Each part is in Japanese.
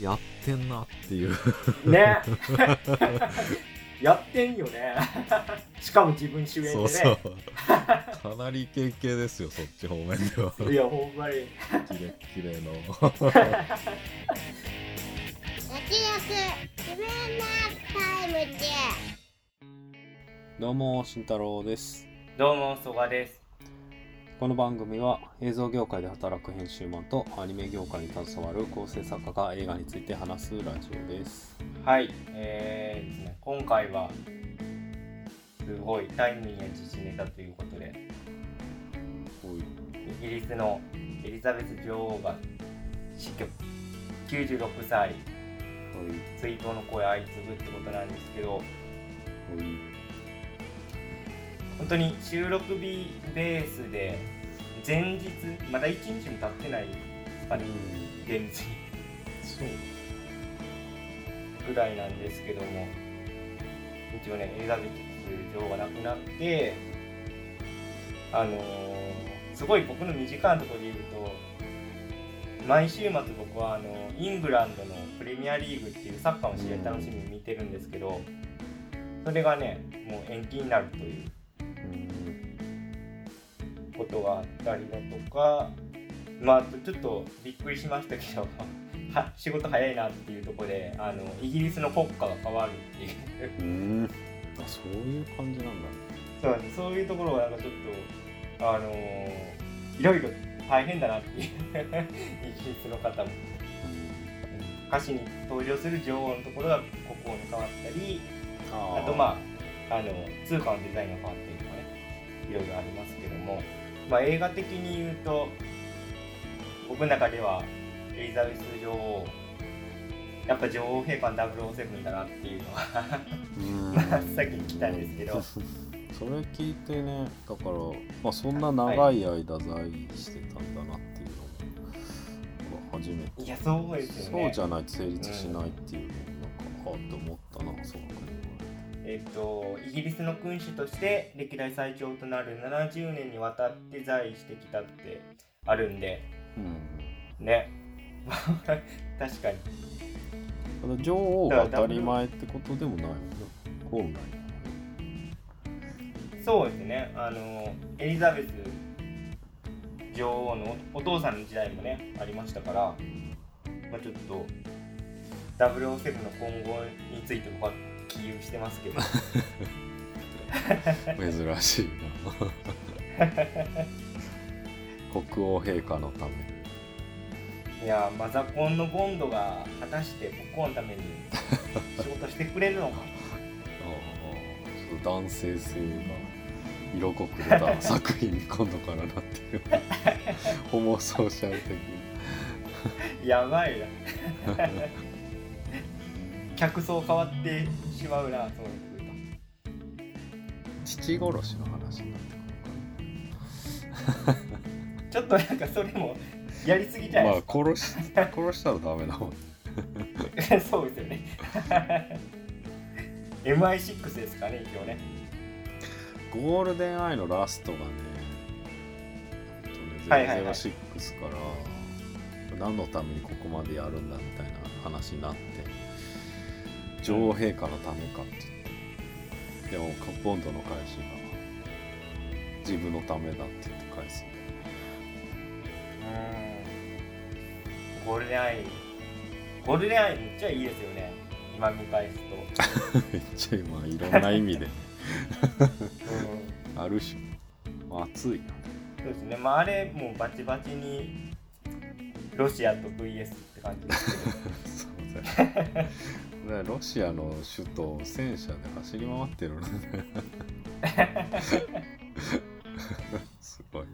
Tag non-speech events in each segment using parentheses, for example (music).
やってんなっていう。ね。(laughs) やってんよね。(laughs) しかも自分主演でね。そうそう。かなりイケイケですよそっち方面では。いやほんまに。キレッキレの。焼き自分のタイムでどうも慎太郎です。どうも曽我ですこの番組は映像業界で働く編集マンとアニメ業界に携わる構成作家が映画について話すラジオです。はい。えーですね。今回はすごいタイムリーな自治ネタということで。イギリスのエリザベス女王が死去。96歳。お追悼の声相次ぐってことなんですけど本当に収録日ベースで前日まだ1日も経ってないですかね現実にそう。ぐらいなんですけども一応ねエリザベス女王が亡くなってあのーすごい僕の身近なところで言うと毎週末僕はあのイングランドのプレミアリーグっていうサッカーの試合楽しみに見てるんですけどそれがねもう延期になるということがあったりだとかまあちょっとびっくりしましたけどは仕事早いなっていうところであのイギリスの国歌が変わるっていううあそういう感じなん。だそうなん。ですそういうところがなん。かちょっとあのーいろいろ大変だなっていうイギリスの方も歌詞に登場する女王のところが国王に変わったりあとまああの通貨のデザインが変わったりいろいろありますけども、まあ、映画的に言うと僕の中ではエリザベス女王やっぱ女王陛下の007だなっていうのはうん。(laughs) 真っ先に来たんですけど。それ聞いてねだから、まあ、そんな長い間在位してたんだなっていうのが初めて。いやそうですよね。そうじゃないと成立しないっていうのをなんかはって思ったなそうかえっと、イギリスの君主として歴代最長となる70年にわたって在位してきたってあるんで。うん。ね。(laughs) 確かに。ただ女王が当たり前ってことでもないよね本来そうですね。あのエリザベス女王のお父さんの時代もねありましたから、まあ、ちょっと007の今後について僕は起憂してますけど珍しいな国王陛下のためにいやマザコンのボンドが果たして国王のために仕事してくれるのかああ男性性が色濃く出た作品に今度からなってるホモソーシャル的やばいな客層変わってしまうなそういう父殺しの話になってちょっとなんかそれもやりすぎじゃくるないでまあ殺し殺したらダメだもん。すか、そうですよね。(laughs) MI6 ですかね今日ね。ゴールデンアイのラストがね、えっとねはいはいはい。006から何のためにここまでやるんだみたいな話になって女王陛下のためかって言ってでもかボンドの返しが自分のためだって言って返す。うん。ゴールデンアイゴールデンアイめっちゃいいですよね。今見返すと、めっちゃ今いろんな意味で。うん。ある種熱い。なそうですね。まああれもうバチバチにロシアと VS って感じですけど。(laughs) そうだよねロシアの首都を戦車で走り回ってるのね。(laughs) すごい。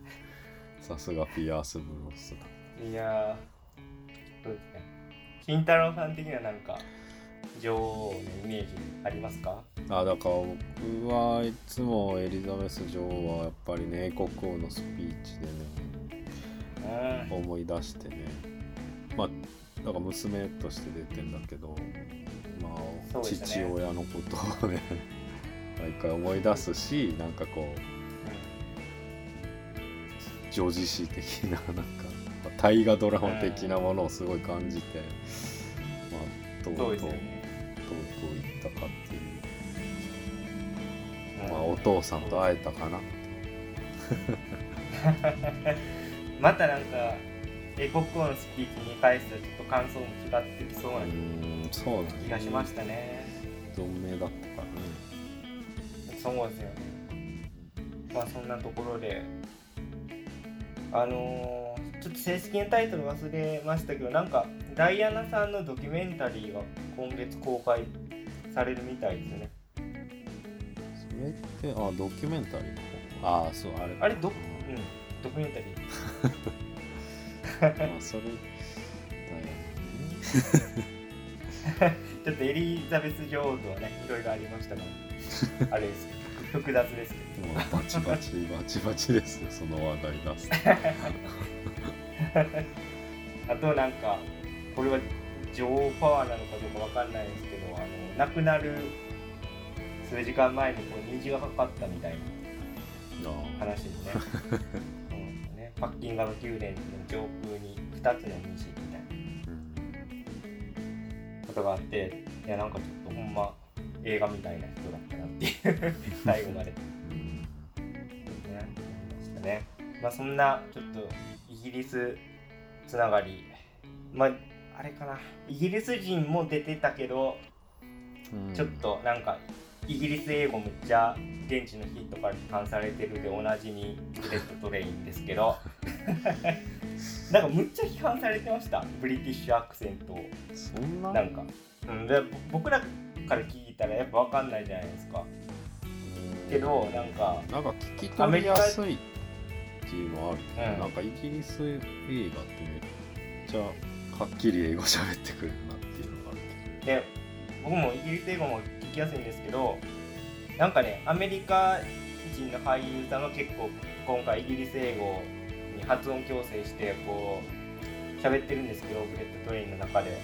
さすがピアース・ブロスだいやーそうですね。金太郎さん的にはなんか女王のイメージありますか？あだから僕はいつもエリザベス女王はやっぱりね英国王のスピーチでねうん。思い出してね。まあだから娘として出てんだけど父親のことをね (laughs) 毎回思い出すしなんかこう女子史的ななんか大河ドラマ的なものをすごい感じてまあどうそうとどういったかっていう、うん。まあお父さんと会えたかな (laughs) またなんか英国語のスピーチに返すとちょっと感想も違ってきそううなーんそうだ気がしましたね。存命だったからね。そうですよね。まあそんなところで。あのーちょっと正式なタイトル忘れましたけどなんかダイアナさんのドキュメンタリーが今月公開されるみたいですね。それってあドキュメンタリー？ああそうあれ。あれどうん。ドキュメンタリー。(laughs) まあそれだよね (laughs) ちょっとエリザベス女王とはねいろいろありましたから (laughs) あれです複雑ですけど。バチバチバチバチですよその話題出すとあとなんかこれは女王パワーなのかどうかわかんないですけどあの亡くなる数時間前にこう虹がかかったみたいなあ話でね。そ (laughs) うなん。ねパッキンガム宮殿の上空に2つの虹ことがあっていやなんかちょっとほんま映画みたいな日だったなっていう。(laughs) 最後まで。ましたね。まあそんなちょっとイギリスつながり、まああれかな、イギリス人も出てたけど、うん。ちょっとなんかイギリス英語むっちゃ現地の人から批判されてるでおなじみブレットトレインですけど、(laughs) なんかむっちゃ批判されてました、ブリティッシュアクセントを。そんな？なんか、うん、でぼ僕らから聞いたらやっぱ分かんないじゃないですか。けど、なんか、なんか聞き取りやすいっていうのはあるうん。なんかイギリス映画ってめっちゃはっきり英語喋ってくれるなっていうのがあるで僕もイギリス英語も聞きやすいんですけどなんかねアメリカ人の俳優さんが結構今回イギリス英語に発音矯正してこう喋ってるんですけどブレットトレインの中で。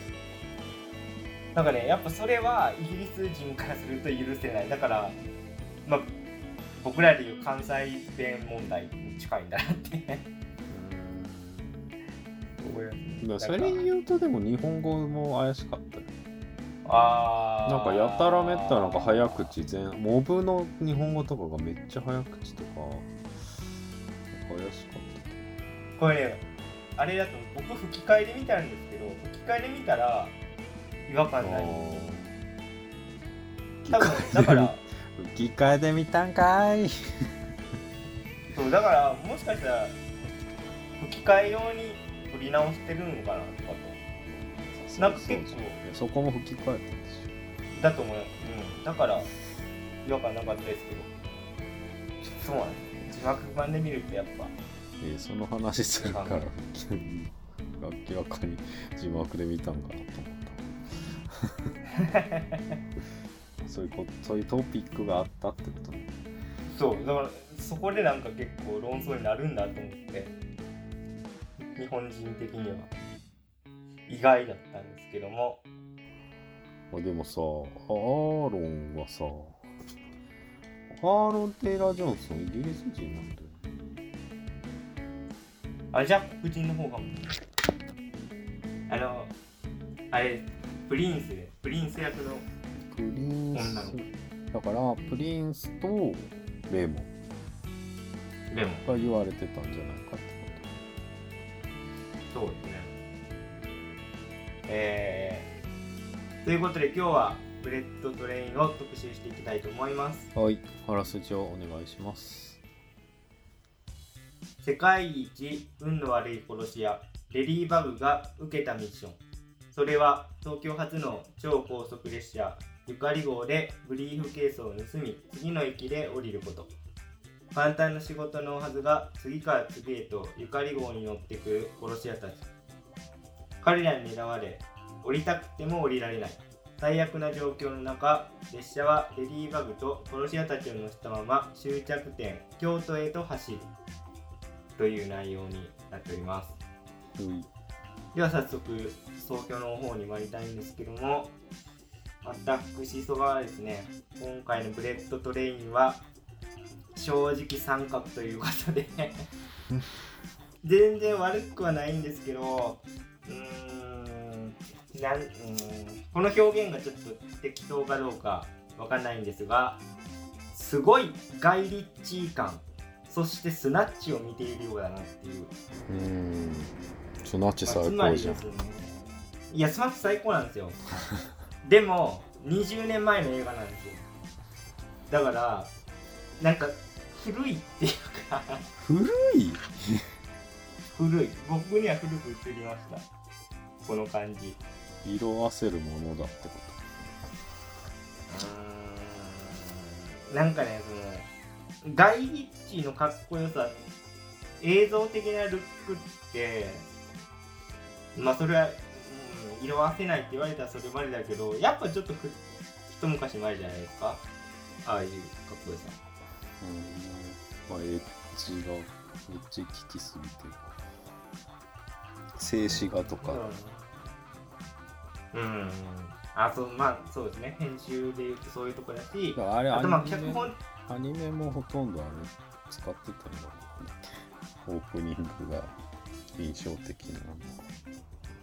なんかねやっぱそれはイギリス人からすると許せない。だからまあ僕らでいう関西弁問題に近いんだなって。(laughs) だそれ言うとでも日本語も怪しかったよ。あー。なんかやたらめったらなんか早口全モブの日本語とかがめっちゃ早口とか怪しかっこれねあれだと僕吹き替えで見たんですけど吹き替えで見たら違和た感ない。あ多分だから吹き替えで見たんかい。そうだからもしかしたら吹き替え用に撮り直してるのかなとかと。なんか結構そこも吹き替えたんですよだと思う、うん、だから違和感なかったですけど。そうなんです。字幕版で見るとやっぱえーその話するから明らかに字幕で見たんかなと思った。(laughs) そういうこそういうトピックがあったってことね。そうだからそこでなんか結構論争になるんだと思って日本人的には。意外だったんですけども。あでもさアーロンはさアーロン・テイラー・ジョンソンイギリス人なんだよあじゃあ黒人の方かも。あのあれプリンスでプリンス役のプリン女のスだからプリンスとレモン。レモン。が言われてたんじゃないかってこそうですね。えー、ということで今日はブレットトレインを特集していきたいと思います。とはいあらすじをお願いします世界一運の悪い殺し屋レディーバグが受けたミッション。それは東京発の超高速列車ゆかり号でブリーフケースを盗み次の駅で降りること。簡単な仕事のはずが次から次へとゆかり号に乗ってくる殺し屋たち。彼らに狙われ降りたくても降りられない。最悪な状況の中列車はレディーバグと殺し屋たちを乗せたまま終着点京都へと走る。という内容になっております。はいでは早速総評の方に参りたいんですけども私そがですね今回のブレットトレインは正直三角ということで全然悪くはないんですけどうーんなんうんこの表現がちょっと適当かどうかわかんないんですがすごいガイ・リッチー感そしてスナッチを見ているようだなっていう。うん。スナッチ最高じゃん。りですねいやスナッチ最高なんですよ。(laughs) でも20年前の映画なんですよ。だからなんか古いっていうか。古い？(laughs) 古い。僕には古く映りました。この感じ。色あせるものだってこうーん。なんかねそのガイ・リッチーのかっこよさ映像的なルックってまあそれは、うん、色あせないって言われたらそれまでだけどやっぱちょっとふ一昔前じゃないですか？ああいうかっこよさ。とうんまあエッジがエッジ効きすぎて静止画とか。うん、うん、あそうまあそうですね。編集でいうとそういうとこだしあれあとまあ脚本アニメもほとんどあれ使ってたんだオープニングが印象的な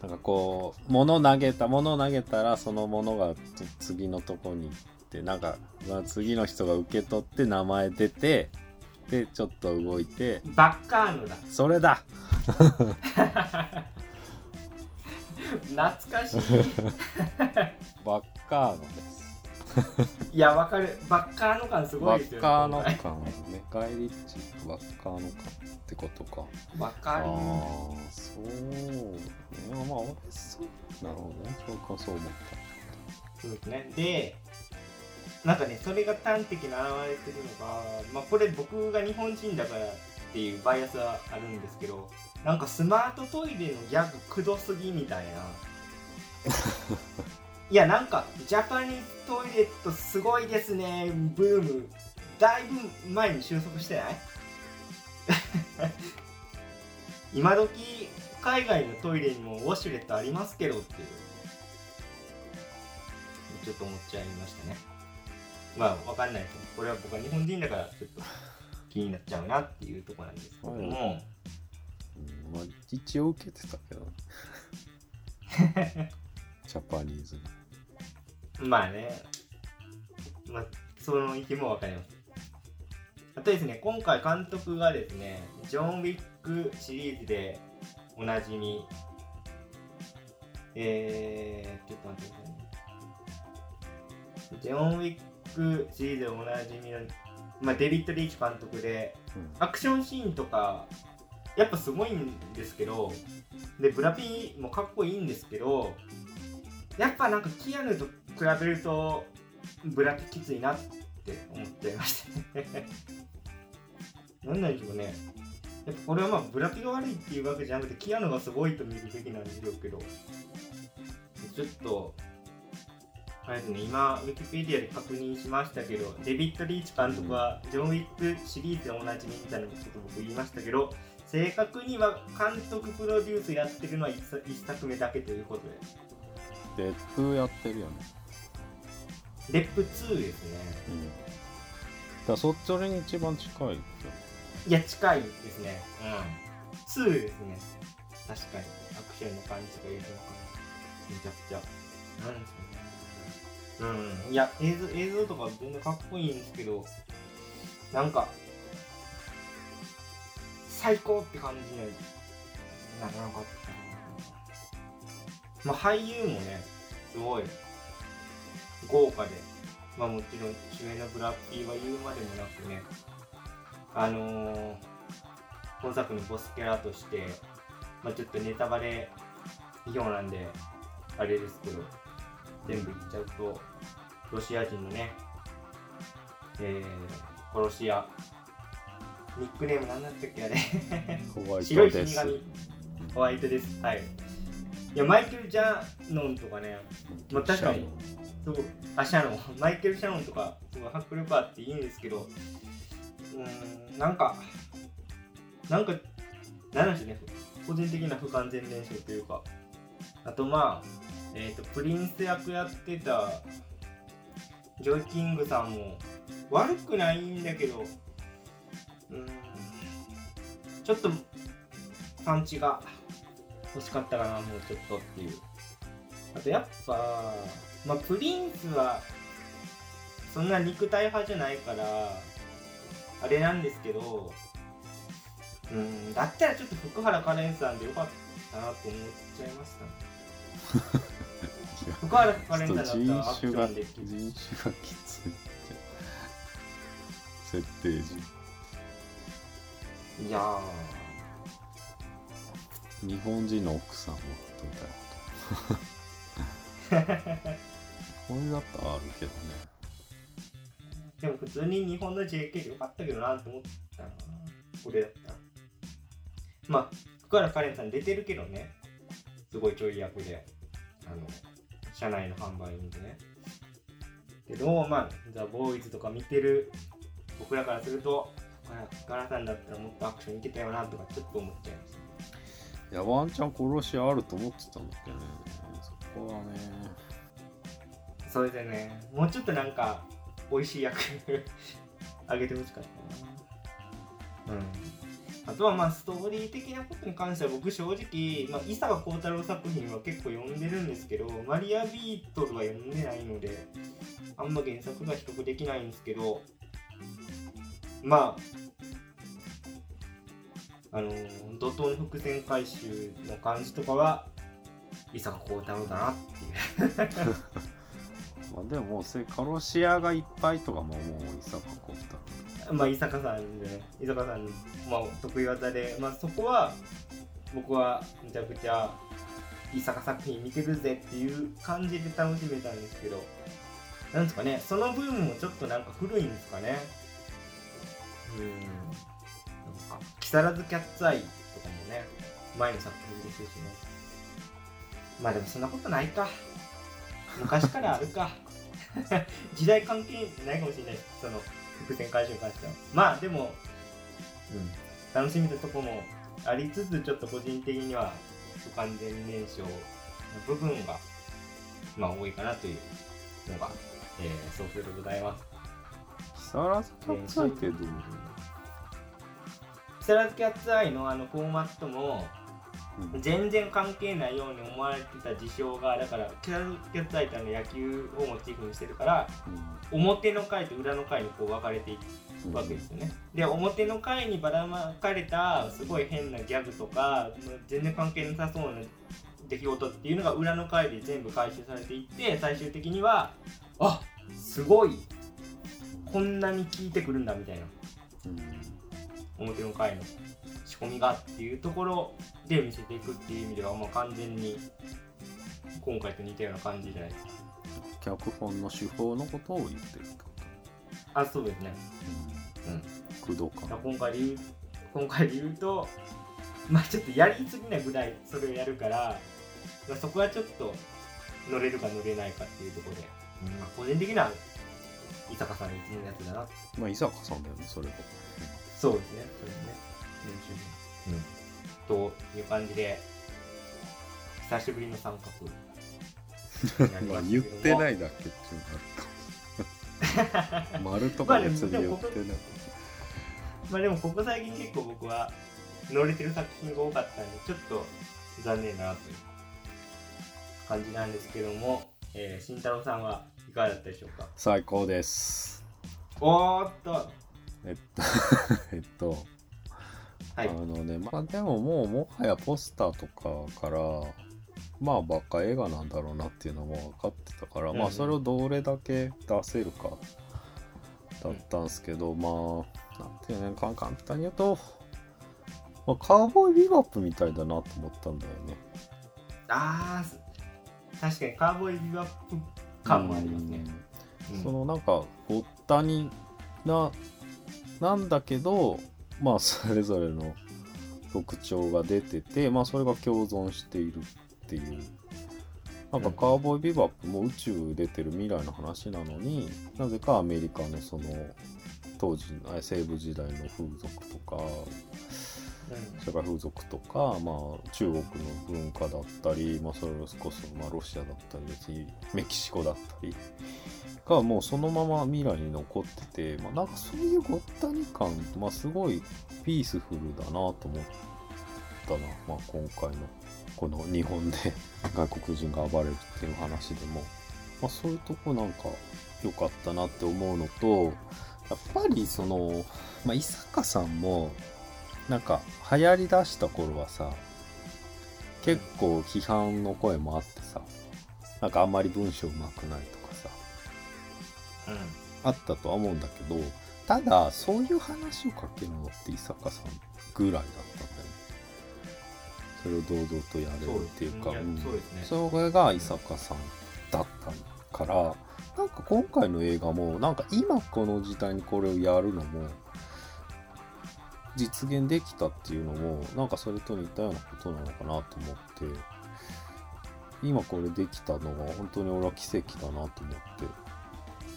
なんかこう物投げた物投げたらそのものがつ次のとこに行ってなんか、まあ、次の人が受け取って名前出てでちょっと動いてバッカーノだ。それだ。(laughs) 懐かしい。(laughs) バッカーノです (laughs) いやわかる。バッカーノ感すごバいですよッカーノ今回。感メカイリッチバッカーノ感ってことか。わかる。ああそうね。まあ俺そうなるほどね。そうかそう思っそうですね。でなんかねそれが端的に現れてるのがまあこれ僕が日本人だからっていうバイアスはあるんですけどなんかスマートトイレのギャグくどすぎみたいな (laughs) いやなんかジャパニーズトイレットすごいですねブーム。だいぶ前に収束してない？(laughs) 今時海外のトイレにもウォシュレットありますけどっていう。ちょっと思っちゃいましたね。まあわかんないですこれは僕は日本人だからちょっと気になっちゃうなっていうところなんですけども、うんうんまあ一応受けてたけど。(laughs) ジャパニーズにまあね、まあ、その意見もわかります。あとですね、今回監督がですね、ジョン・ウィックシリーズでおなじみ、えー、ちょっと待ってくださいね。ジョン・ウィックシリーズでおなじみの、まあ、デビッド・リーチ監督で、アクションシーンとか、やっぱすごいんですけど、で、ブラピもかっこいいんですけど、やっぱなんかキアヌと比べるとブラピきついなって思っちゃいましたねなんなんでしょうねやっぱこれはまあブラピが悪いっていうわけじゃなくてキアヌがすごいと見るべきなんでしょうけどちょっとあれですね今ウィキペディアで確認しましたけどデビッド・リーチ監督はジョン・ウィックシリーズでおなじみみたいなこと僕言いましたけど正確には監督プロデュースやってるのは 1, 1作目だけということで。デップやってるよね。レップ2ですね。うん。だそっち俺に一番近いよいや近いですね。うん。2ですね。確かに。アクションの感じがいいのかな。めちゃくちゃ。なんですかね。うん。いや映像映像とか全然かっこいいんですけどなんか最高って感じにはならなかったな。まあ俳優もねすごい豪華でまあもちろん主演のブラッピーは言うまでもなくねあのー、本作のボスキャラとして、まあ、ちょっとネタバレ批評なんであれですけど全部言っちゃうとロシア人のね、えー、殺し屋ニックネーム何だったっけあれ。白い死神。ホワイトです。はい。いやマイケル・ジャノンとかねまあ確かにそう。あシャノン。(laughs) マイケル・シャノンとかすごい迫力あっていいんですけどうんなんかなんかなんなんでしね。個人的な不完全燃焼というか。あとまあえっ、とプリンス役やってたジョイ・キングさんも悪くないんだけどうんちょっとパンチが欲しかったかなもうちょっとっていう。あとやっぱ、まあ、プリンスはそんな肉体派じゃないからあれなんですけどうんだったらちょっと福原カレンさんでよかったなと思っちゃいました。ね (laughs) 福原カレンさんだった人らアクションできる。人種がきつい設定時いや日本人の奥さんはみたいなことこれだったら。あるけどね。ーでも普通に日本の JK でよかったけどなと思ったなこれだった。らまあ福原カレンさん出てるけどね。すごいちょい役で。あの社内の販売員でね。けどまあザ・ボーイズとか見てる。僕らからすると福原さんだったらもっとアクションいけたよなとかちょっと思っちゃいましたいやワンチャン殺しあると思ってたんだけどね。そこはねそれでねもうちょっとなんか美味しい役 (laughs) あげてほしかったな。うん。あとはまあストーリー的なことに関しては僕正直、まあ、伊坂幸太郎作品は結構読んでるんですけどマリアビートルは読んでないのであんま原作が比較できないんですけどまああのー怒涛の伏線回収の感じとかは伊坂幸太郎だなっていう。(laughs) まあでもそういうカロシアがいっぱいとかももう伊坂幸太まあ、伊坂さんでね、伊坂さんの、まあ、得意技で、まあ、そこは、僕はめちゃくちゃ、伊坂作品見てるぜっていう感じで楽しめたんですけど、なんですかね、そのブームもちょっとなんか古いんですかね。うん。なんか、木更津キャッツアイとかもね、前の作品ですしね。まあでもそんなことないか。昔からあるか。(laughs) 時代関係ないかもしれない。その、伏線回収に関しては。まあでも、うん、楽しみなとこもありつつ、ちょっと個人的には不完全燃焼の部分が、まあ多いかなというのが、えー、そうするでございます。木更津キャッツアイってどう木更津キャッツアイのあのフォーマットも、うん全然関係ないように思われてた事象が、だから、キャッツアイってあの野球をモチーフにしてるから、表の回と裏の回にこう分かれていくうんわけですよね。で表の回にばらまかれたすごい変なギャグとか全然関係なさそうな出来事っていうのが裏の回で全部回収されていって最終的にはあすごい。こんなに効いてくるんだみたいな。うん。表の回の。仕込みがっていうところで見せていくっていう意味ではもう完全に今回と似たような感じじゃないですか。脚本の手法のことを言ってるってこあそうですね。とうん。工藤感今回で言う今回で言うとまあちょっとやりすぎなぐらいそれをやるから、まあ、そこはちょっと乗れるか乗れないかっていうところで、まあ、個人的には伊坂さんのいつものやつだな。まあ伊坂さんだよねそれはそうですねそれね練習うんという感じで久しぶりの三角まあ言ってないだけっていうのがあるか丸とか別に言ってないまあでもここ最近結構僕は乗れてる作品が多かったんでちょっと残念なという感じなんですけども、えー、慎太郎さんはいかがだったでしょうか最高ですおーっとえっとえっとはい。あのねまあでももうもはやポスターとかからまあバカ映画なんだろうなっていうのも分かってたから、まうん。あそれをどれだけ出せるかだったんですけど、まあなんていうねか簡単に言うと、まあ、カウボーイビバップみたいだなと思ったんだよね。あー確かにカーボーイビバップ感もありますね、うん。そのなんかごったにななんだけどまあそれぞれの特徴が出ててまあそれが共存しているっていう。なんかカーボーイビバップも宇宙出てる未来の話なのになぜかアメリカのその当時あ西部時代の風俗とか社会風俗とか、まあ、中国の文化だったり、まあ、それこそ、まあ、ロシアだったり別にメキシコだったりがもうそのまま未来に残ってて、まあ、なんかそういうごったに感、まあ、すごいピースフルだなと思ったな、まあ、今回のこの日本で (laughs) 外国人が暴れるっていう話でも、まあ、そういうとこなんか良かったなって思うのとやっぱりその、まあ、伊坂さんもなんか流行りだした頃はさ結構批判の声もあってさなんかあんまり文章うまくないとかさうん。あったとは思うんだけどただそういう話を書けるのって伊坂さんぐらいだったんだよね。それを堂々とやれるっていうかそうですうん。ねそうですね。それが伊坂さんだったからなんか今回の映画もなんか今この時代にこれをやるのも実現できたっていうのもなんかそれと似たようなことなのかなと思って今これできたのが本当に俺は奇跡だなと思って。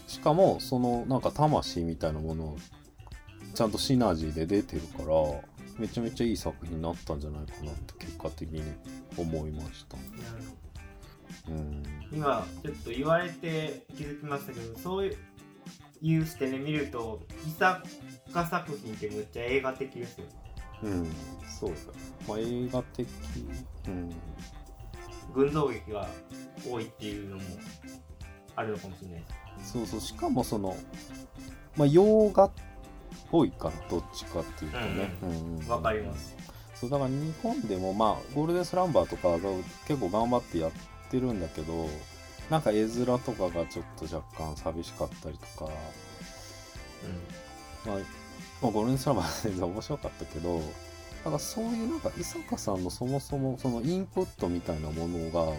しかもそのなんか魂みたいなものをちゃんとシナジーで出てるからめちゃめちゃいい作品になったんじゃないかなって結果的に思いました。うん。今ちょっと言われて気づきましたけどそういういう視点で見ると伊坂作品ってむっちゃ映画的ですようん、そうだ。まあ映画的、うん、群像劇が多いっていうのもあるのかもしれないそうそう、しかもその、まあ洋画っぽいから、どっちかっていうとね。うんうん。わかります。そう、だから日本でもまあ、ゴールデンスランバーとかが結構頑張ってやってるんだけど、なんか絵面とかがちょっと若干寂しかったりとか、まあ、まあ、ゴールデンスランバーは全然面白かったけど、なんかそういうなんか伊坂さんのそもそもそのインプットみたいなものが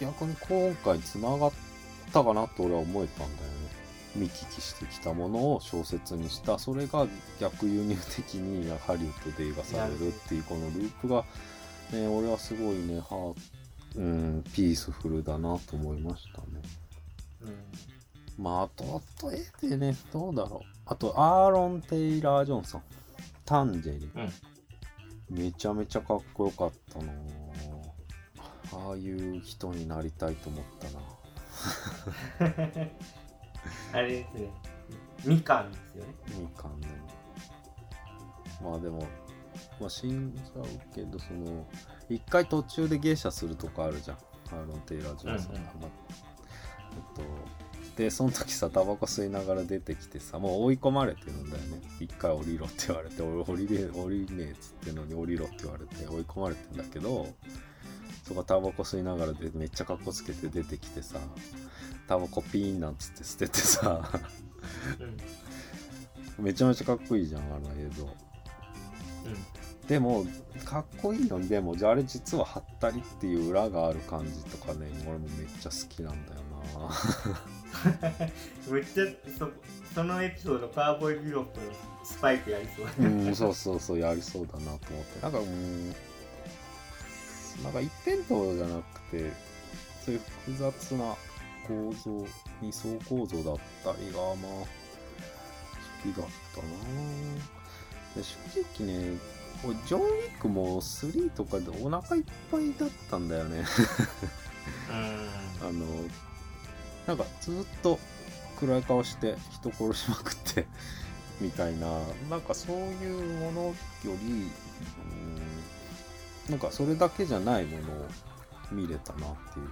逆に今回つながったかなと俺は思えたんだよね。見聞きしてきたものを小説にしたそれが逆輸入的にハリウッドで映画されるっていうこのループが、ね、俺はすごいねはうんピースフルだなと思いましたね。うんうんまあ、あと、あと絵でね、どうだろう。あと、アーロン・テイラー・ジョンソン。タンジェリン。めちゃめちゃかっこよかったなぁああいう人になりたいと思ったな (laughs) あれですねみかんですよねみかんね。まあでも、まあ、死んじゃうけど、その、一回途中で芸者するとこあるじゃん。アーロン・テイラー・ジョンソンが。うんうんまあえっと、で、その時さ、タバコ吸いながら出てきてさ、もう追い込まれてるんだよね。一回降りろって言われて、俺降りねえ、降りねえっつってんのに降りろって言われて追い込まれてんだけど、そこタバコ吸いながらでめっちゃカッコつけて出てきてさ、タバコピーンなんつって捨ててさ、うんめちゃめちゃかっこいいじゃん、あの映像。うんでもかっこいいのにでもじゃああれ実はハったりっていう裏がある感じとかね俺もめっちゃ好きなんだよ (laughs) めっちゃそそのエピソードカーボーイビロップのスパイクやりそう。なうんそうそうそうやりそうだなと思って。なんかうんなんか一辺倒じゃなくてそういう複雑な構造二層構造だったりがまあ好きだったな。で正直ね俺ジョン・ウィックも3とかでお腹いっぱいだったんだよね。うん。(laughs) あのなんかずっと暗い顔して人殺しまくってみたいななんかそういうものよりうんなんかそれだけじゃないものを見れたなっていう。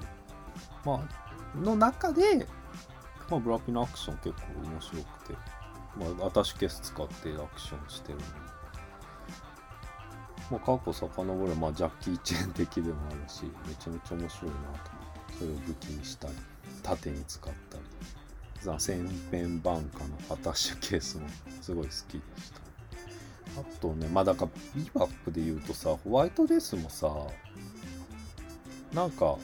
まあの中で、まあ、ブラックのアクション結構面白くて、まあ、アタッシュケース使ってアクションしてるんでまあ、過去遡れば、まあ、ジャッキー・チェーン的でもあるしめちゃめちゃ面白いなと。それを武器にしたり盾に使ったり。ザ・千変万化のアタッシュケースもすごい好きでした。あとねまあだからビバップで言うとさホワイトデースもさなんか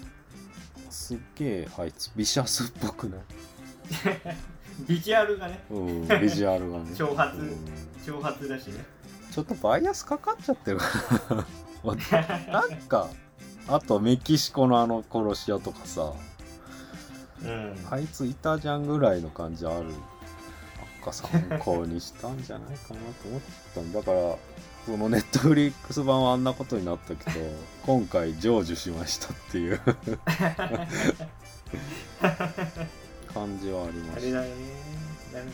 すっげえあいつビシャスっぽくない？(laughs) ビジュアルがね。うんビジュアルがね。(laughs) 挑発。うん。挑発だしねちょっとバイアスかかっちゃってるから。(laughs) なんかあとメキシコのあの殺し屋とかさ。うん。あいついたじゃんぐらいの感じある。なんか参考にしたんじゃないかなと思ったんだからそのネットフリックス版はあんなことになったけど (laughs) 今回成就しましたっていう。(laughs) 感じはありました。あれだね。なるほ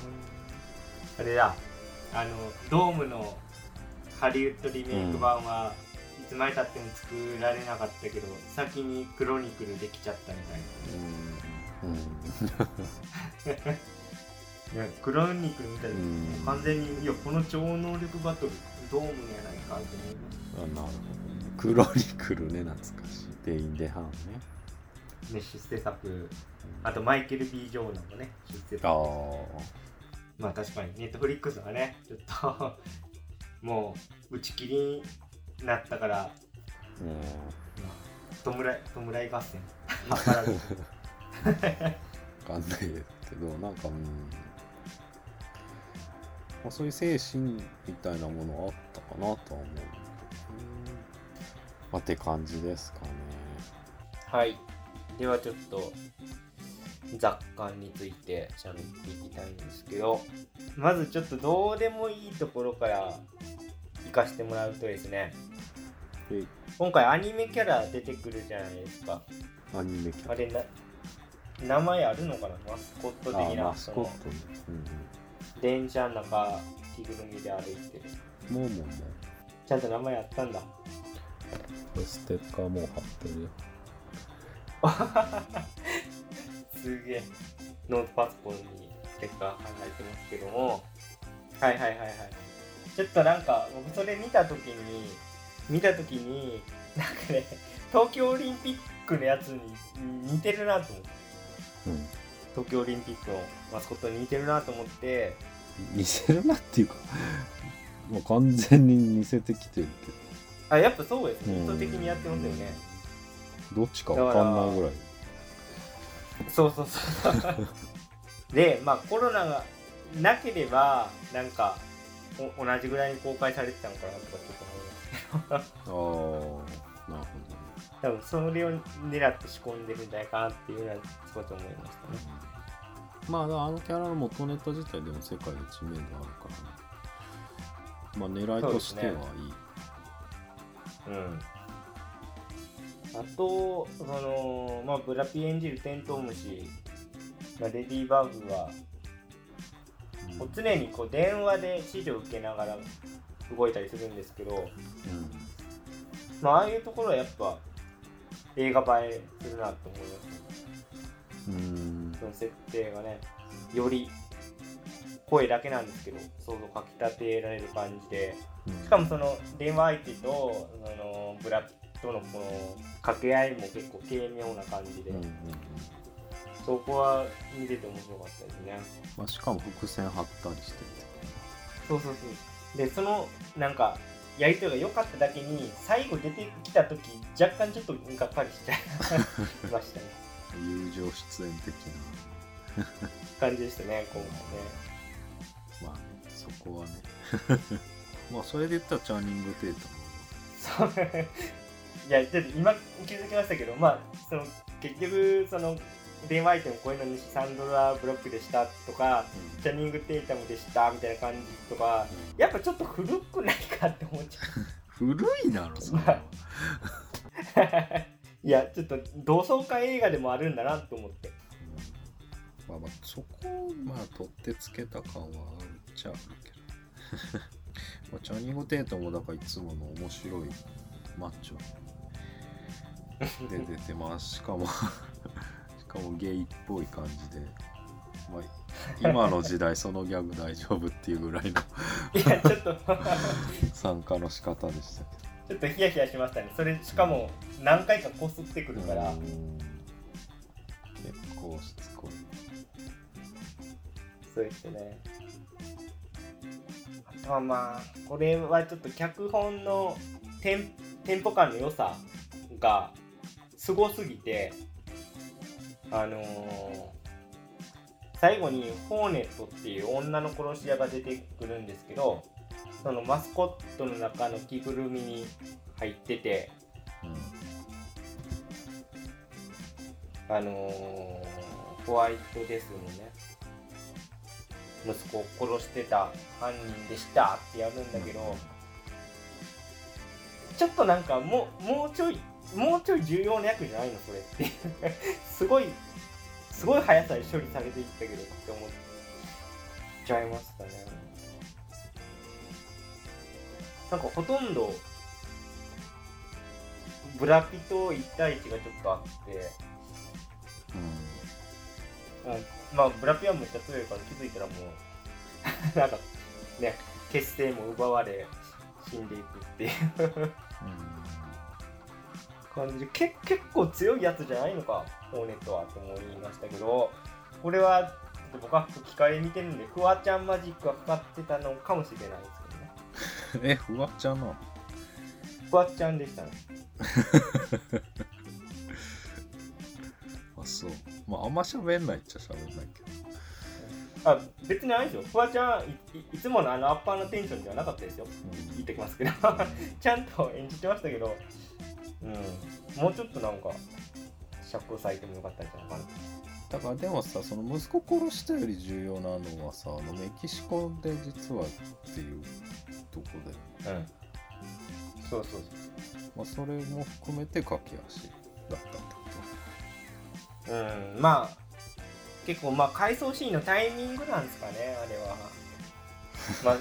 どあれだ。あのドームのハリウッドリメイク版はつまでたっても作られなかったけど先にクロニクルできちゃったみたいうんうん。な (laughs) いやクロニクルみたいな、うん。完全にいやこの超能力バトルドームやないかって思いまあなるほどね。クロニクルね懐かしい。デインデハンね。すね出世作あとマイケル・ B・ ジョーナンもね出世あ作まあ確かにネットフリックスはねちょっともう打ち切りになったからあうん。まあ弔い弔い合戦。図らずわかんないけどなんかうん、まあ、そういう精神みたいなものはあったかなとは思ううんまあ、って感じですかね。はい。ではちょっと雑感について喋っていきたいんですけどまずちょっとどうでもいいところから行かしてもらうとですね。で今回アニメキャラ出てくるじゃないですか。アニメキャラ。あれな名前あるのかな？マスコット的あなマスコット。ね、うん。電車の中着ぐるみで歩いてる。うん、もうも。うちゃんと名前あったんだ。ステッカーもう貼ってるよ (laughs) すげえノートパソコンにステッカー貼られてますけども。はいはいはいはい。ちょっとなんか僕それ見た時に見た時になんかね東京オリンピックのやつに似てるなと。思ってうん。東京オリンピックのマスコットに似てるなと思って。似せるなっていうかもう完全に似せてきてるけあやっぱそうですね。うん意図的にやってますよね。どどっちかわかんないぐらいそうそうそうでまあコロナがなければなんかお同じぐらいに公開されてたのかなとかちょっと思いますああなるほどね。多分それを狙って仕込んでるんじゃないかなっていうのは少し思いましたね。まああのキャラの元ネタ自体でも世界で知名度あるから。ねまあ狙いとしてはいい、うんあとそのまあブラピ演じるテントウムシ、まあ、レディーバーグはうんこう常にこう電話で指示を受けながら動いたりするんですけど、まあ、ああいうところはやっぱ映画映えするなと思いますねうんうんその設定がねより声だけなんですけど想像かきたてられる感じでしかもその電話相手とそのブラピとのこの掛け合いも結構軽妙な感じで、うんうんうん。そこは見てて面白かったですね。まあ、しかも伏線張ったりしてて。そうそうそう。でそのなんかやりとりが良かっただけに最後出てきた時若干ちょっとがっかりしちゃいましたね。(laughs) 友情出演的感じでしたね今回ね。な (laughs) まあねそこはね。(laughs) まあそれで言ったらチャーニング・テータも。そういやちょっと今気づきましたけどまあその結局その電話相手もこういうのにサンドラ・ブロックでしたとかチャニング・テイタムでしたみたいな感じとかやっぱちょっと古くないかって思っちゃ (laughs) 古いだろそれはういやちょっと同窓会映画でもあるんだなと思って。まあまあそこをまあ取ってつけた感はあるっちゃあるけど。(laughs) まあチャーニング・テータもだからいつもの面白いマッチョで出てますしかもしかもゲイっぽい感じで、まあ、今の時代そのギャグ大丈夫っていうぐらいの (laughs) いやちょっと。参加の仕方でしたけど。ちょっとヒヤヒヤしましたね。それしかも何回かこすってくるから、うん。結構しつこい。そうですね。あとはまあこれはちょっと脚本のテンテンポ感の良さがすごすぎてあのー最後にホーネットっていう女の殺し屋が出てくるんですけどそのマスコットの中の着ぐるみに入っててあのーホワイトデスのね息子を殺してた犯人でしたってやるんだけど、ちょっとなんかもうもうちょいもうちょい重要な役じゃないのそれ。ってすごいすごい速さで処理されていったけどって思っちゃいましたね。なんかほとんどブラピと1対1がちょっとあって、うん、まあブラピはめっちゃ強いから気づいたらもう (laughs) なんかね結成も奪われ死んでいくっていう。感じでけ結構強いやつじゃないのかホーネットはと思いましたけどこれは僕は吹き替え見てるんでフワちゃんマジックがかかってたのかもしれないですけどね。(laughs) えフワちゃんなの？フワちゃんでしたね。(laughs) あそう。まああんま喋んないっちゃ喋んないけど。あ別にあれですよ。フワちゃんいいいつものあのアッパーのテンションではなかったですよ。言ってきますけど。(laughs) ちゃんと演じてましたけどうん。もうちょっとなんか尺を割いてもよかったんじゃないかな。だからでもさその息子殺したより重要なのはさあのメキシコで実はっていうとこで、うん。そうそうまあ、それも含めて駆け足だったってこそううん。まあ結構まあ回想シーンのタイミングなんですかねあれは。(laughs) まあ、うん、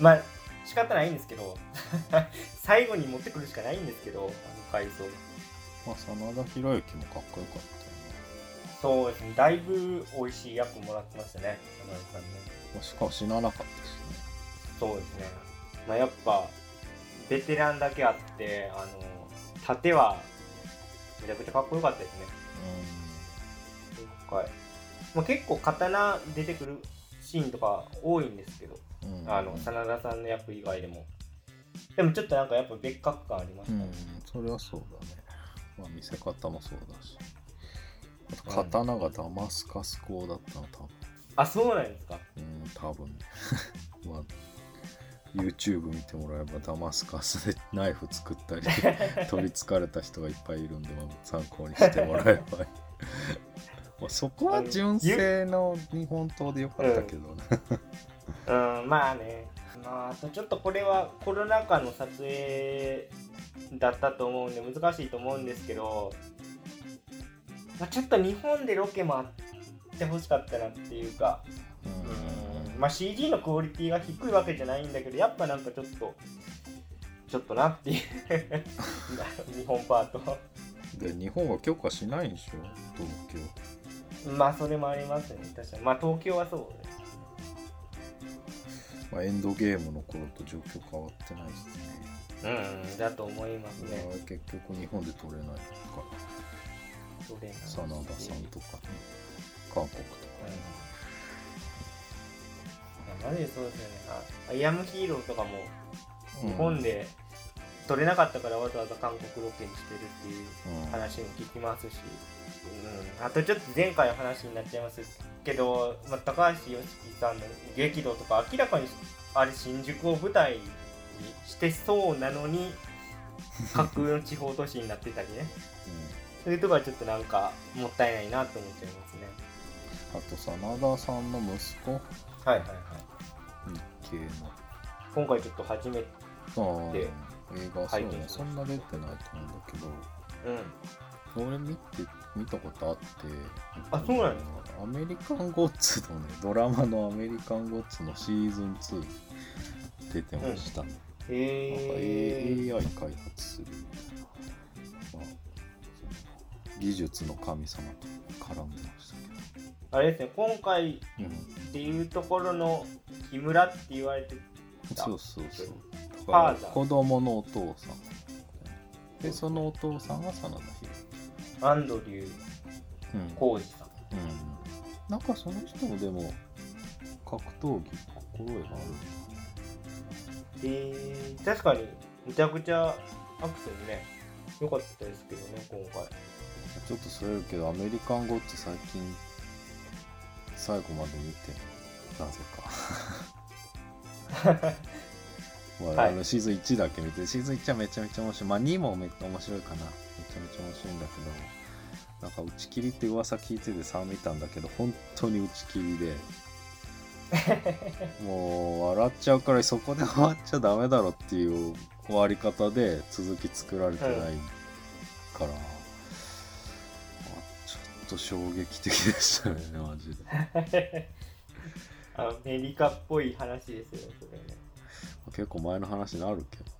まあ仕方ないんですけど (laughs) 最後に持ってくるしかないんですけどあの回想とまあ真田広之もかっこよかったよね。そうですね。だいぶ美味しい役もらってましたね。山田さんね。まあしかも死ななかったしね。そうですね。まあ、やっぱ、ベテランだけあって、あの、盾は、めちゃくちゃかっこよかったですね。今回。まあ、結構刀出てくるシーンとか多いんですけど、あの、真田さんの役以外でも。でもちょっとなんかやっぱ別格感ありましたね。うんそれはそうだね。まあ見せ方もそうだし。刀がダマスカス鋼だったの多分。あ、そうなんですか？うん多分ね。(laughs) まあ YouTube 見てもらえばダマスカスでナイフ作ったり (laughs) 取りつかれた人がいっぱいいるんで、まあ、参考にしてもらえば (laughs) まあそこは純正の日本刀でよかったけどね、うん、まあね。まあ、ちょっとこれはコロナ禍の撮影だったと思うんで難しいと思うんですけど、まあ、ちょっと日本でロケもあってほしかったなっていうか、うん。まあ、CG のクオリティが低いわけじゃないんだけどやっぱなんかちょっとちょっとなっていう (laughs) 日本パート。で日本は許可しないんでしょ東京。まあそれもありますね確かに。まあ東京はそうですまあ、エンドゲームの頃と状況変わってないですね。うんだと思いますね。結局日本で撮れないか。ら、それなんです真田さんとかね、韓国とか。うんマジでそうですよね。あアイアムヒーローとかもね。日本で撮れなかったからわざわざ韓国ロケにしてるっていううん、話も聞きますし、うん、あとちょっと前回の話になっちゃいますけど、まあ、高橋良樹さんの激怒とか明らかにあれ新宿を舞台にしてそうなのに (laughs) 架空の地方都市になってたりね。そういうとこはちょっとなんかもったいないなと思っちゃいますね。うん、あと真田さんの息子。はいはいはい。日系の。今回ちょっと初めて。映画そうね。そんな出てないと思うんだけど。うん。俺見て見たことあって。あそうなんですかアメリカンゴッツのねドラマのアメリカンゴッツのシーズン2出てました、なんかへえ AI 開発する。まあ、技術の神様と絡んでましたあれですね今回けど、うん、っていうところの木村って言われてそうそうそう。フだからァーザー。子供のお父さん。でそのお父さんが真田広アンドリュー之、うん浩二さんうん、なんかその人もでも格闘技心得がある。えー、確かにめちゃくちゃアクセルね。良かったですけどね今回ちょっとそれるけどアメリカンゴッツ最近最後まで見てなぜか、はい。あのシーズン1だけ見てシーズン1はめちゃめちゃ面白い。まあ2もめっちゃ面白いかな。めちゃめちゃ面白いんだけど。なんか打ち切りって噂聞いてて3見たんだけど本当に打ち切りで。(laughs) もう笑っちゃうからそこで終わっちゃダメだろっていう終わり方で続き作られてないから、あちょっと衝撃的でしたねマジで。(laughs) アメリカっぽい話ですよねそれね結構前の話になるけど。ね、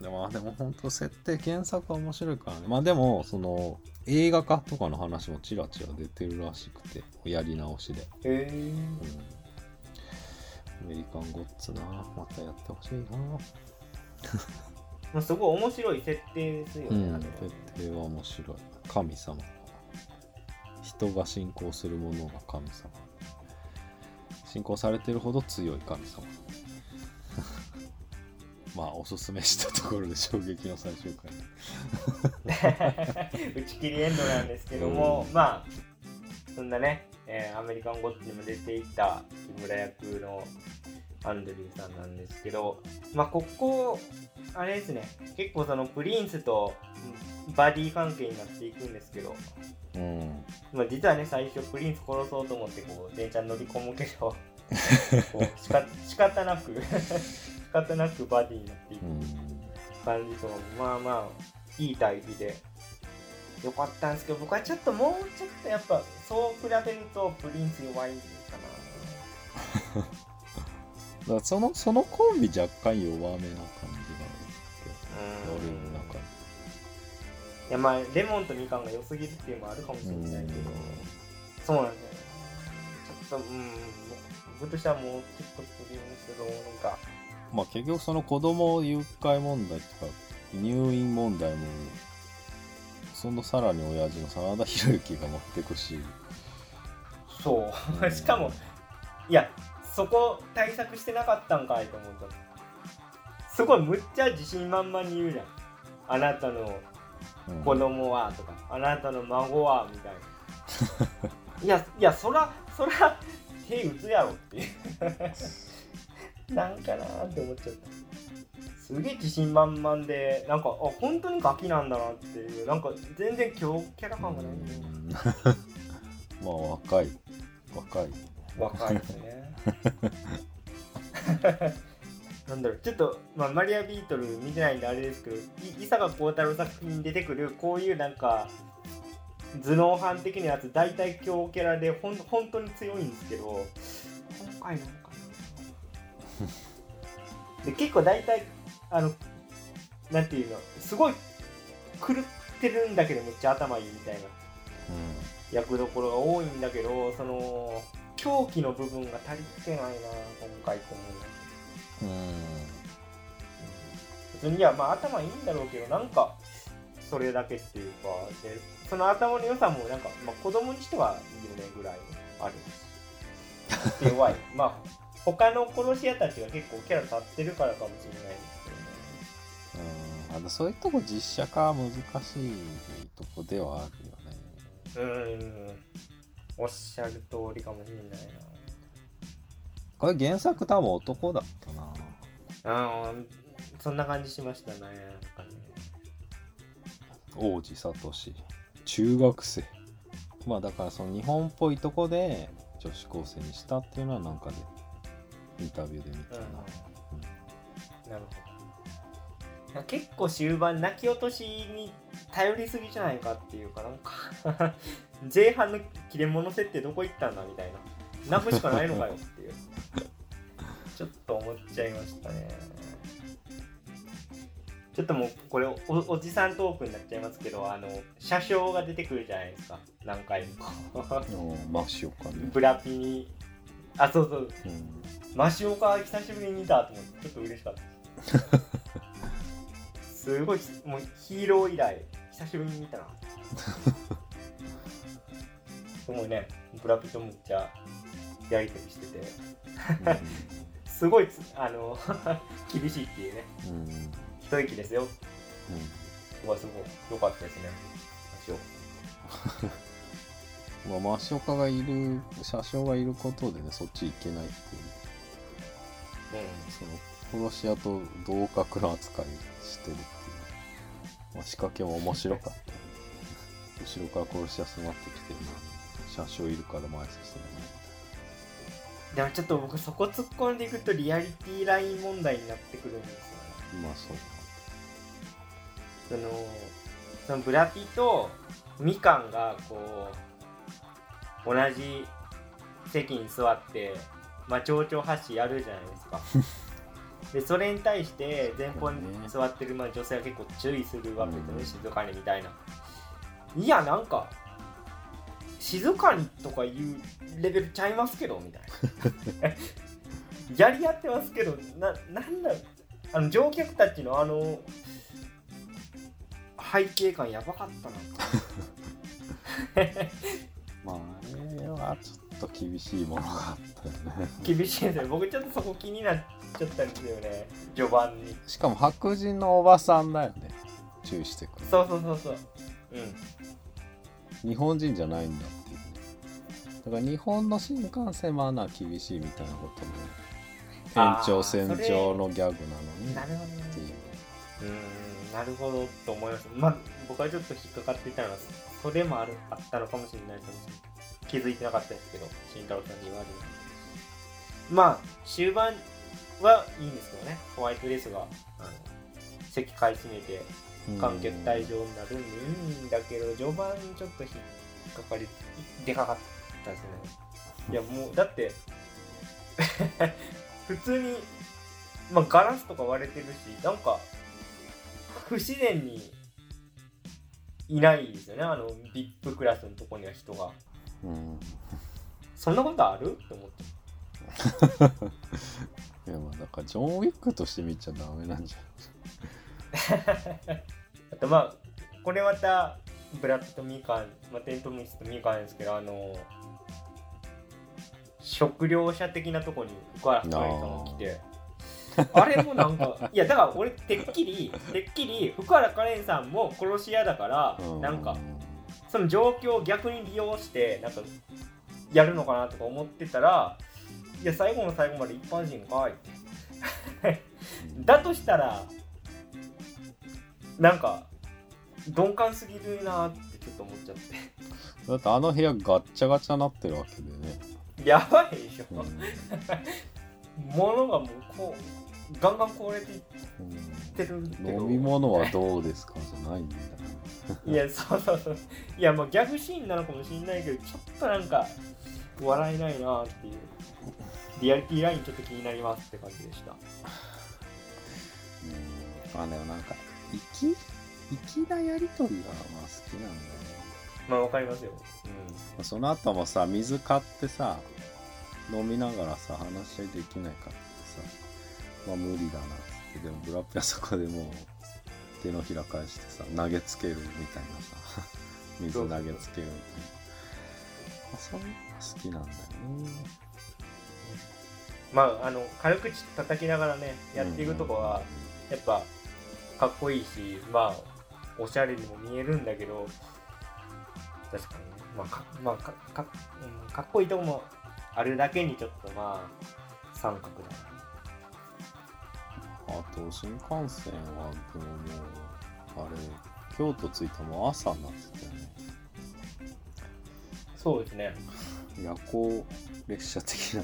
でもまあでも本当設定原作は面白いからね。まあでもその映画化とかの話もちらちら出てるらしくて。やり直しで、へえうん、アメリカンゴッツな。またやってほしいな。まあ、すごい面白い設定ですよね、うん。設定は面白い。神様。人が信仰するものが神様。信仰されてるほど強い神様 (laughs) まあおすすめしたところで衝撃の最終回。(laughs) 打ち切りエンドなんですけども、まあそんなね、えーアメリカンゴッツにも出ていた木村役のアンドリューさんなんですけどまあここあれですね結構そのプリンスとうんバディ関係になっていくんですけど、うん。まあ、実はね最初プリンス殺そうと思ってこう電車に乗り込むけどこうしか仕方なく (laughs) 仕方なくバディになっていく。うん感じとまあまあいい対比で。よかったんですけど僕はちょっともうちょっとやっぱそう比べるとプリンス弱いんか (laughs) だからそのそのコンビ若干弱めな感じが俺の中で。いやまあレモンとみかんが良すぎるっていうのもあるかもしれないけど。そうなんだよね。ちょっとうん僕としてはもうちょっとプリンスのなんかまあ結局その子供誘拐問題とか入院問題もそのさらに親父の真田広之が持ってくし。そう。しかもいやそこ対策してなかったんかいと思うと。すごいむっちゃ自信満々に言うじゃん。あなたのうん。子供はとか、あなたの孫はみたいな。(laughs) いやいやそらそら手打つやろっていう。なんかなーって思っちゃった。すげえ自信満々でなんかあ本当にガキなんだなっていうなんか全然強キャラ感がない。んだようん。(laughs) まあ若い。若い。若いですね。なんだろうちょっと、まあ、マリアビートル見てないんであれですけどい伊坂幸太郎作品に出てくるこういうなんか頭脳犯的なやつ大体強キャラでほん本当に強いんですけど今回なんかなで結構大体あのなんていうのすごい狂ってるんだけどめっちゃ頭いいみたいな。役どころが多いんだけどその狂気の部分が足りてないな今回と思いますう。んうん。普通にいやまあ頭いいんだろうけどなんかそれだけっていうかでその頭の良さもなんか、まあ、子供にしてはいいよねぐらいある弱い。(laughs) まあ他の殺し屋たちが結構キャラ立ってるからかもしれないですうん。あのそういうとこ実写化は難しいとこではあるよね。けどねうーん。おっしゃる通りかもしれないこれ原作多分男だったな。なうんそんな感じしましたねなんかね王子聡。中学生。まあだからその日本っぽいとこで女子高生にしたっていうのはなんかでインタビューで見たな、なるほど。結構終盤泣き落としに頼りすぎじゃないかっていうかなんか (laughs) 前半の切れ者設定どこ行ったんだみたいな。泣くしかないのかよっていう。ちょっと思っちゃいましたね。ちょっともうこれおおじさんトークになっちゃいますけどあの車掌が出てくるじゃないですか。何回も。うん、マシオかね、ブラピに。あそうそう。うん、マシオカ久しぶりに見たと思ってちょっと嬉しかったです。(laughs) すごいもうヒーロー以来久しぶりに見たな。でもねブラピとめっちゃやりとりしてて。(laughs) すごいつあの (laughs) 厳しいっていうね。うんうん一息ですよ。うわすごい。良かったですね。マシオまあ、マシオカがいる車掌がいることでねそっち行けないっていう。その殺し屋と同格の扱いしてるっていう、まあ、仕掛けも面白かった。後ろから殺し屋迫ってきてるのに車掌いるから前進めない。でもちょっと僕そこ突っ込んでいくとリアリティライン問題になってくるんですよね。まあそうそのそのブラピとみかんがこう同じ席に座ってまあ蝶々発信やるじゃないですか。(laughs) でそれに対して前方に座ってるまあ女性は結構注意するわけですよね、うん。静かにみたいな。いやなんか静かにとかいうレベルちゃいますけどみたいな。(laughs) (laughs) やり合ってますけどななんだあの乗客たちのあの背景感やばかったな (laughs) まああれはちょっと厳しいものがあったよね。厳しいですね。僕ちょっとそこ気になっちゃったんですよね。序盤に。しかも白人のおばさんだよね。注意してくる。そうそうそうそう。うん。日本人じゃないんだっていうね。だから日本の新幹線マナー厳しいみたいなことも。延長線上のギャグなのにっていう。うーんなるほどと思いますまあ僕はちょっと引っかかっていたのはそれもあるあったのかもしれないです気づいてなかったですけど慎太郎さんに言われる。まあ終盤はいいんですけどね。ホワイトレースがあの席買い占めて観客退場になるんでいいんだけど序盤にちょっと引っかかりでかかったですね。いやもうだって (laughs) 普通にまあガラスとか割れてるしなんか不自然にいないですよね。あの VIP クラスのとこには人が。うん。そんなことある？って思って。(laughs) いやまあだからジョン・ウィックとして見ちゃダメなんじゃ (laughs) あとまあこれまたブラッドとミカン、まあ、テントミスとミカンですけどあの食料車的なとこに福原さんが来てあれもなんか (laughs) いやだから俺てっきりてっきり福原カレンさんも殺し屋だからなんかその状況を逆に利用してなんかやるのかなとか思ってたらいや最後の最後まで一般人かいって。だとしたらなんか鈍感すぎるなってちょっと思っちゃって。だってあの部屋ガッチャガチャなってるわけでね、やばいでしょ、うん。(laughs) 物がもうこうガンガン壊れていっうんてるけど。飲み物はどうですか？じゃないんだ。よいやそうそうそう。いやまあギャグシーンなのかもしれないけどちょっとなんか笑えないなっていう。リアリティラインちょっと気になりますって感じでした。うん。まあでもなんか粋粋なやりとりがまあ好きなんだよね。まあわかりますよ、まあその後もさ水買ってさ飲みながらさ話し合いできないかってさまあ無理だなって。でもブラッペはそこでもう手のひら返してさ投げつけるみたいなさ (laughs) 水投げつけるみたいな。まあそういうの好きなんだよね、まああの軽口叩きながらねやっていくとこはやっぱかっこいいしまあおしゃれにも見えるんだけど確かにね。まあか,、まあ、かかうん、かっこいいとこもあるだけにちょっとまあ三角だな。あと新幹線はでももうあれ京都着いたのも朝になってたよね。そうですね。夜行列車的な。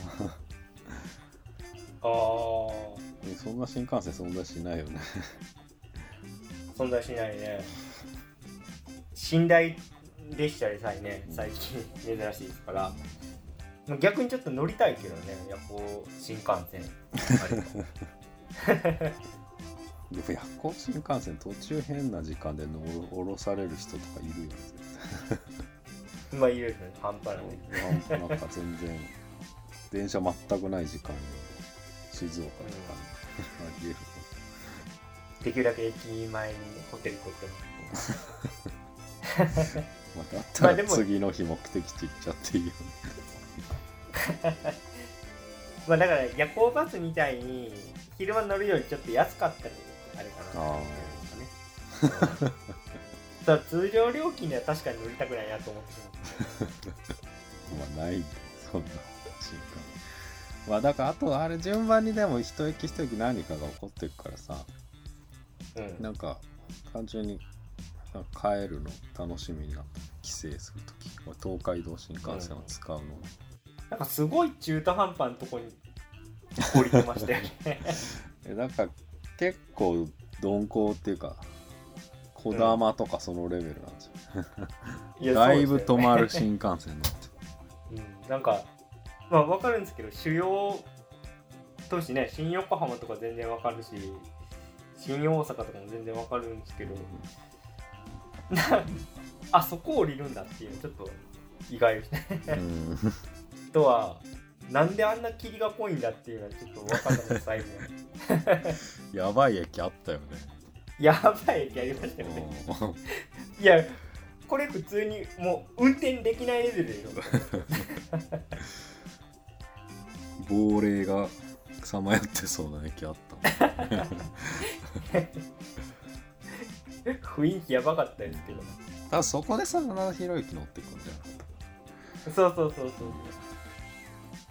ああえそんな新幹線存在しないよね。存在しないね。寝台列車でさえね最近珍しいですから。まあ逆にちょっと乗りたいけどね夜行新幹線。あれば (laughs) でも夜行新幹線途中変な時間で乗る降ろされる人とかいるよね (laughs) まあいいですね。半端ない。絶対なんか全然電車全くない時間に静岡とかにありえるできるだけ駅前にホテル取ってもらって。(laughs) まあだったら次の日目的地行っちゃっていいよね。まあだから夜行バスみたいに昼間乗るよりちょっと安かったりあれかな。った (laughs) だ通常料金では確かに乗りたくないなと思ってしま (laughs) まあないそんな新幹まあだからあとあれ順番にでも一駅一駅何かが起こってるからさ。う、うん、なんか単純に帰るの楽しみになった。帰省するとき東海道新幹線を使うの、なんかすごい中途半端なとこに降りてましたよねえなんか結構鈍行っていうかこだまとかそのレベルなんですよ、いやだいぶ止まる新幹線になって (laughs) うん、なんかまあ分かるんですけど主要都市ね新横浜とか全然わかるし新大阪とかも全然わかるんですけどなあそこ降りるんだっていうのちょっと意外ですね。うん。(laughs) とはなんであんな霧が濃いんだっていうのはちょっと分かんなかった最後。(laughs) やばい駅あったよね。やばい駅ありましたよね。うん。いやこれ普通にもう運転できないレベルで (laughs) 亡霊がさまよってそうな駅あった。も (laughs) ん雰囲気やばかったですけど。ただそこで真田広之乗ってくんじゃなかった？そうそうそうそう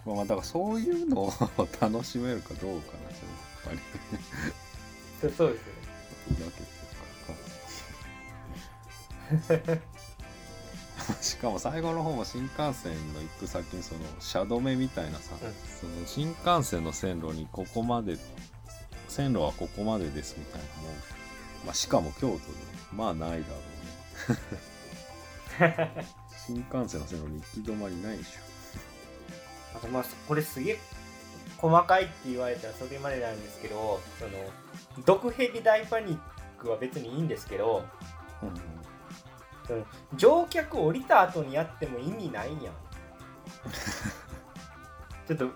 まあまあだからそういうのを (laughs) 楽しめるかどうかなやっぱり。そうそうですよね。(laughs) しかも最後の方も新幹線の行く先にその車止めみたいなさ、うん。その新幹線の線路にここまで線路はここまでですみたいなもん、まあ、しかも京都で。まあないだろうね。(laughs) 新幹線の線路に行き止まりないでしあとまあこれすげえ細かいって言われたらそれまでなんですけどその毒蛇大パニックは別にいいんですけどょ、その乗客降りた後にやっても意味ないやん。(laughs) ちょっと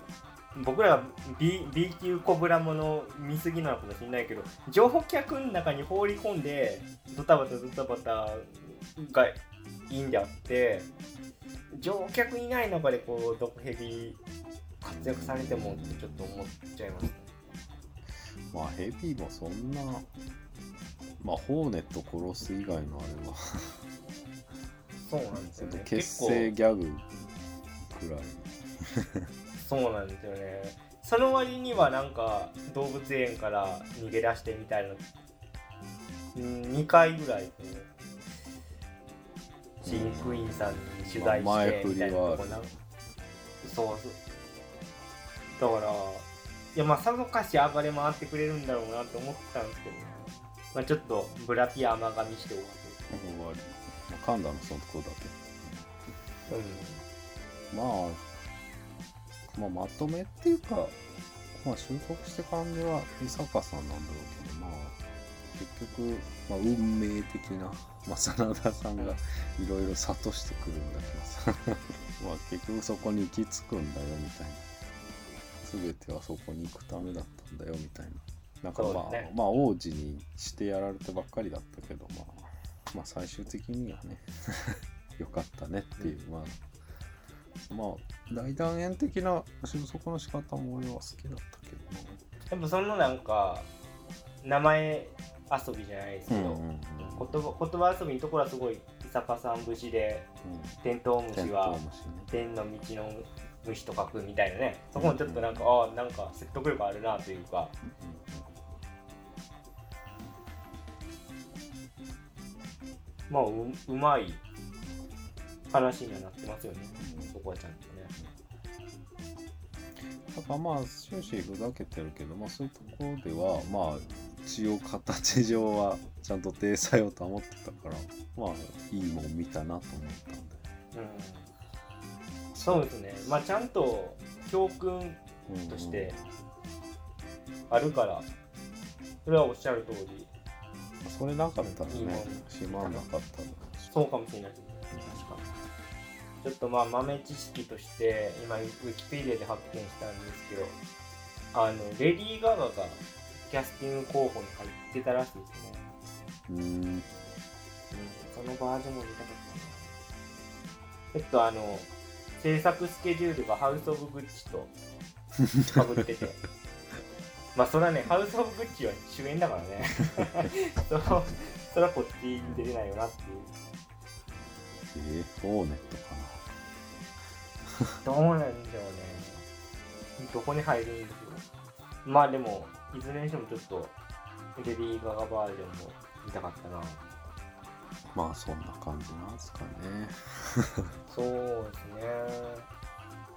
僕らが B, B 級コブラもの見すぎなのかもしれないけど乗客の中に放り込んでドタバタドタバタがいいんであって乗客いない中でこう毒蛇活躍されてもってちょっと思っちゃいますねまあヘビーもそんなまあホーネット殺す以外のあれは。そうなんですよね。結成ギャグくらい。そうなんですよね。その割にはなんか動物園から逃げ出してみたいな2回ぐらいこう飼育員さんに取材まあ前振りしてみたいなはとこなそうそうだからいやまあさぞかし暴れ回ってくれるんだろうなって思ってたんですけど、まあ、ちょっとブラピ甘噛みして終わ終わり、まあ、噛んだのそのとこだけるまあ、まあまとめっていうかまあ収束して感じは伊坂さんなんだろうけどまあ結局、まあ、運命的な、まあ、真田さんがいろいろ諭してくるんだけどさ。(laughs) まあ結局そこに行き着くんだよみたいな。全てはそこに行くためだったんだよみたいな。なんかまあ、ね。まあ王子にしてやられてばっかりだったけどまあまあ最終的にはね (laughs) よかったねっていう、まあまあ大団円的な収束の仕方も俺は好きだったけどな。でもそのなんか名前遊びじゃないですけど、うんうんうん。言葉言葉遊びのところはすごい伊坂さん節でテントウムシは天の道の虫と書くみたいなね。そこもちょっとなんか、ああなんか説得力あるなというか。まあううまい話にはなってますよね、そこはちゃんとね。だからまあ終始ふざけてるけど、まあ、そういうところではまあ一応形上はちゃんと体裁を保ってたからまあいいもん見たなと思ったんで。うん。そうですね。まあちゃんと教訓としてあるからそれはおっしゃる通り。それなかったらね閉まんなかっただろうしそうかもしれないですね。確かに。ちょっとまあ豆知識として今ウィキペディアで発見したんですけどあのレディー・ガガがキャスティング候補に入ってたらしいですね、うーん。うん、そのバージョンも見たかったなえっとあの制作スケジュールがハウス・オブ・グッチとかぶってて。まあそれはねハウス・オブ・グッチは主演だからねそのそれはこっちに出れないよなっていう。えー、フォーネットかなどうなんでしょうね。どこに入るんでしょう。まあでも、いずれにしてもちょっと、レディー・ガガバージョンも見たかったな。まあそんな感じなんですかね (laughs) そうですね。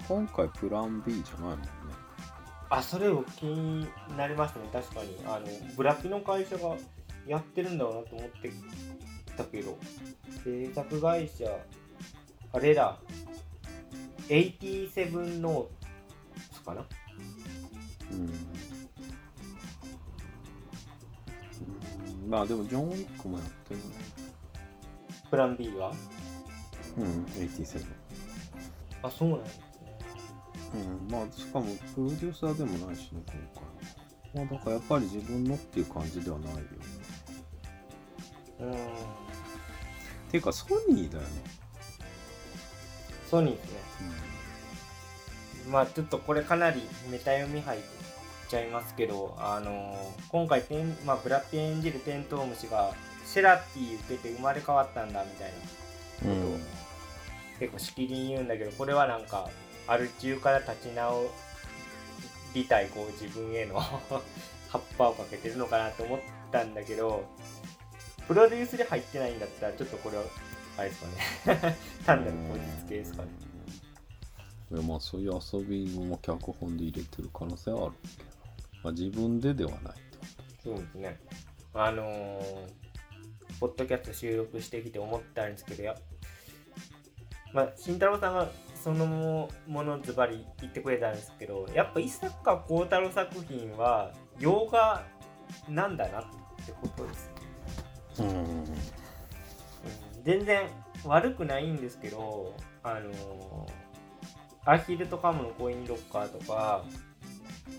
今回プラン B じゃないもんねあ、それを気になりましたね。確かに。あの、ブラピの会社がやってるんだろうなと思ってたけど、制作会社、あれだ、87ノーツかな？うん、まあでもジョン・ウィックもやってるね。プラン B は？うん87あそうなんですねうん。まあしかもプロデューサーでもないしね今回。まあだからやっぱり自分のっていう感じではないよね。うん。ていうかソニーだよね。ソニーですね。まあちょっとこれかなりメタ読み入っちゃいますけど、あのー今回テン、まあ、ブラッピ演じるテントウムシがセラティ受けて生まれ変わったんだみたいな。うん。ことを結構しきりに言うんだけどこれはなんかアル中から立ち直りたいこう自分への (laughs) 葉っぱをかけてるのかなと思ったんだけどプロデュースで入ってないんだったらちょっとこれはあれですかね。(laughs) 単なる口実系ですかね。いやまあそういう遊びも脚本で入れてる可能性はあるけど、まあ、自分でではないってこそうですね。あのー、ポッドキャスト収録してきて思ったんですけど、やまあ、慎太郎さんがそのものズバリ言ってくれたんですけど、やっぱ伊坂幸太郎作品は洋画なんだなってことです。とうんうん全然悪くないんですけど、あのーアヒルとカムのコインロッカーとか、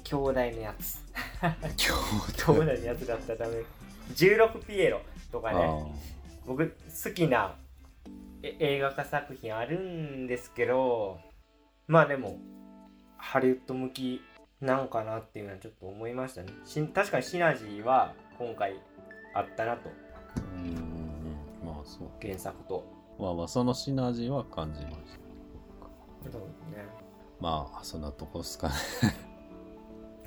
兄弟のやつ。兄弟。のやつだったらダメ。16ピエロとかね。僕好きなえ映画化作品あるんですけどまあでもハリウッド向きなんかなっていうのはちょっと思いましたね。し確かにシナジーは今回あったなと。うんまあそう。原作と。まあまあそのシナジーは感じました。そうですね。まあそんなとこっすかね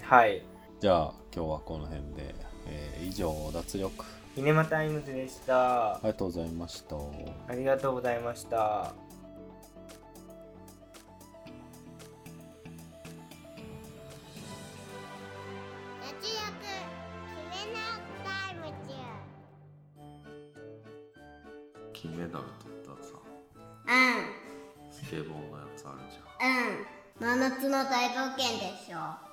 はい。じゃあ今日はこの辺で、えー以上脱力。イネマタイムズでした。ありがとうございました。ありがとうございました。脱力決めなタイム中金メダル取ったさ。うん。スケボーのやつあるじゃん。うん。真夏の大冒険でしょ